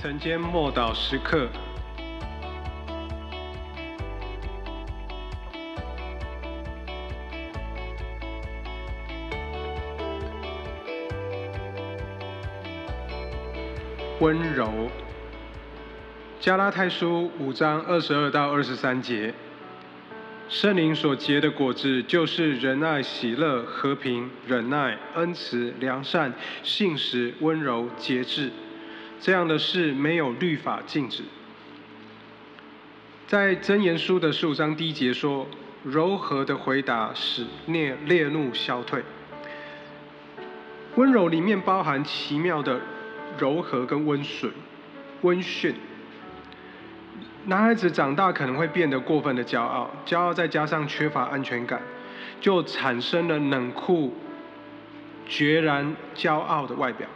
晨间默祷时刻，温柔。加拉太书五章二十二到二十三节，圣灵所结的果子，就是仁爱、喜乐、和平、忍耐、恩慈、良善、信实、温柔、节制。这样的事没有律法禁止。在箴言书的十五章第一节说：“柔和的回答使烈烈怒消退。”温柔里面包含奇妙的柔和跟温顺、温驯。男孩子长大可能会变得过分的骄傲，骄傲再加上缺乏安全感，就产生了冷酷、决然、骄傲的外表。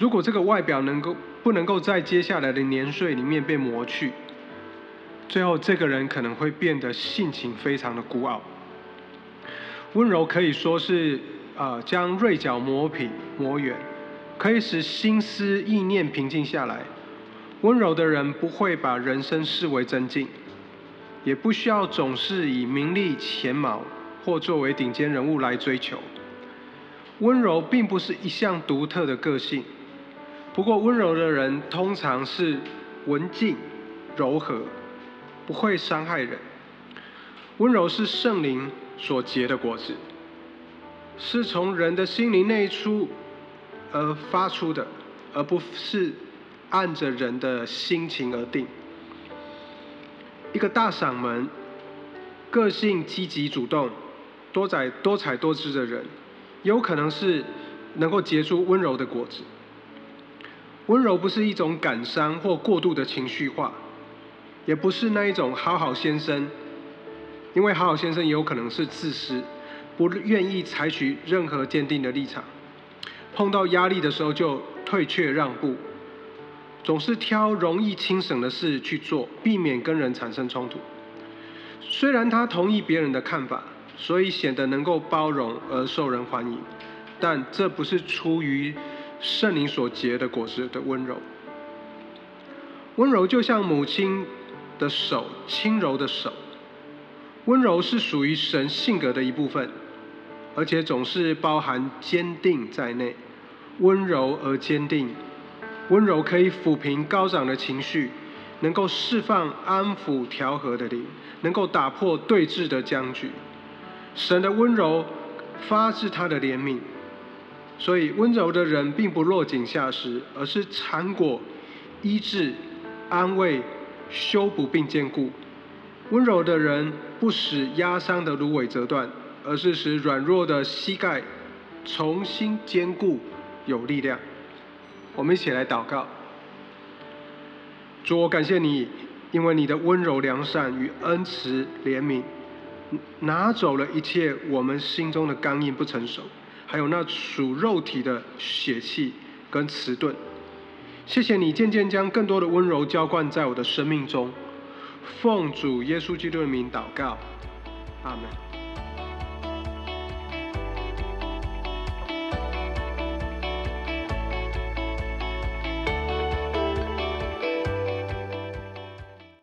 如果这个外表能够不能够在接下来的年岁里面被磨去，最后这个人可能会变得性情非常的孤傲。温柔可以说是呃，将锐角磨平磨圆，可以使心思意念平静下来。温柔的人不会把人生视为真境，也不需要总是以名利钱毛或作为顶尖人物来追求。温柔并不是一项独特的个性。不过，温柔的人通常是文静、柔和，不会伤害人。温柔是圣灵所结的果子，是从人的心灵内出而发出的，而不是按着人的心情而定。一个大嗓门、个性积极主动、多彩多彩多姿的人，有可能是能够结出温柔的果子。温柔不是一种感伤或过度的情绪化，也不是那一种好好先生，因为好好先生也有可能是自私，不愿意采取任何坚定的立场，碰到压力的时候就退却让步，总是挑容易轻省的事去做，避免跟人产生冲突。虽然他同意别人的看法，所以显得能够包容而受人欢迎，但这不是出于。圣灵所结的果实的温柔，温柔就像母亲的手，轻柔的手。温柔是属于神性格的一部分，而且总是包含坚定在内。温柔而坚定，温柔可以抚平高涨的情绪，能够释放安抚调和的灵，能够打破对峙的僵局。神的温柔发自他的怜悯。所以，温柔的人并不落井下石，而是缠果、医治、安慰、修补并坚固。温柔的人不使压伤的芦苇折断，而是使软弱的膝盖重新坚固有力量。我们一起来祷告：主，我感谢你，因为你的温柔良善与恩慈怜悯，拿走了一切我们心中的刚硬不成熟。还有那属肉体的血气跟迟钝，谢谢你渐渐将更多的温柔浇灌在我的生命中，奉主耶稣基督的名祷告，阿门。